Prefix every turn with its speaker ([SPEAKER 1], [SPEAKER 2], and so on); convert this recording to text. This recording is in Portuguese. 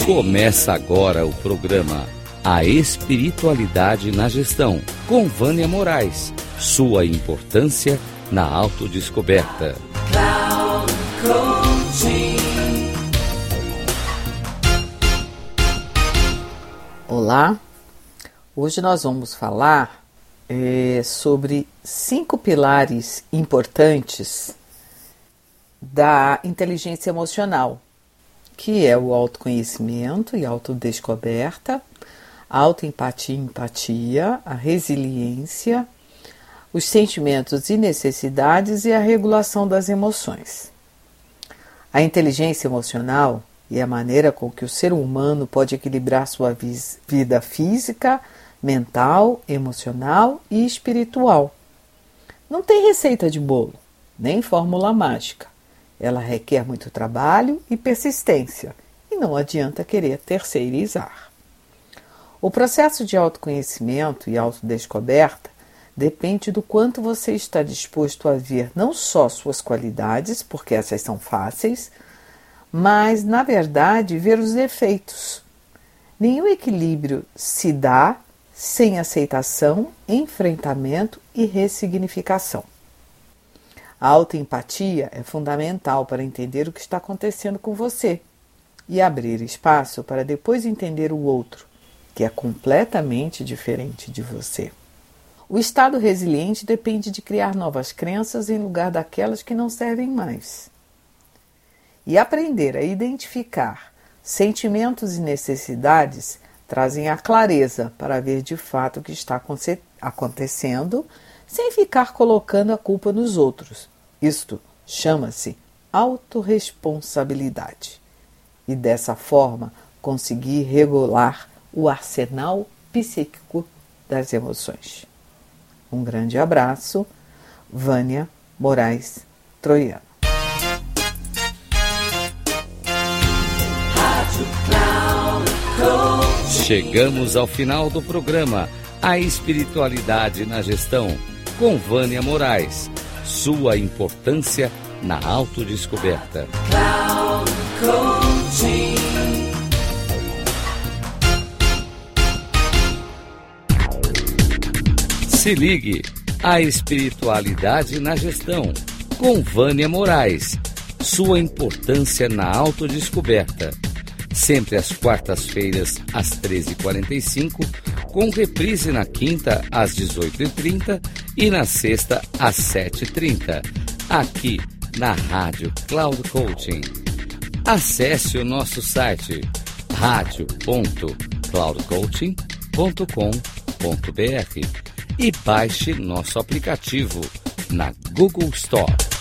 [SPEAKER 1] Começa agora o programa A Espiritualidade na Gestão, com Vânia Moraes. Sua importância na autodescoberta.
[SPEAKER 2] Olá, hoje nós vamos falar é, sobre cinco pilares importantes da inteligência emocional que é o autoconhecimento e autodescoberta, autoempatia e empatia, a resiliência, os sentimentos e necessidades e a regulação das emoções. A inteligência emocional e a maneira com que o ser humano pode equilibrar sua vida física, mental, emocional e espiritual. Não tem receita de bolo, nem fórmula mágica. Ela requer muito trabalho e persistência, e não adianta querer terceirizar. O processo de autoconhecimento e autodescoberta depende do quanto você está disposto a ver não só suas qualidades, porque essas são fáceis, mas, na verdade, ver os defeitos. Nenhum equilíbrio se dá sem aceitação, enfrentamento e ressignificação. A autoempatia é fundamental para entender o que está acontecendo com você e abrir espaço para depois entender o outro, que é completamente diferente de você. O estado resiliente depende de criar novas crenças em lugar daquelas que não servem mais. E aprender a identificar sentimentos e necessidades trazem a clareza para ver de fato o que está acontecendo, sem ficar colocando a culpa nos outros, isto chama-se autorresponsabilidade. E dessa forma conseguir regular o arsenal psíquico das emoções. Um grande abraço, Vânia Moraes Troiano.
[SPEAKER 1] Chegamos ao final do programa A Espiritualidade na Gestão, com Vânia Moraes sua importância na autodescoberta. Se ligue a espiritualidade na gestão com Vânia Moraes. Sua importância na autodescoberta. Sempre às quartas-feiras, às 13h45, com reprise na quinta, às 18h30 e na sexta às 7h30, aqui na Rádio Cloud Coaching. Acesse o nosso site radio.cloudcoaching.com.br e baixe nosso aplicativo na Google Store.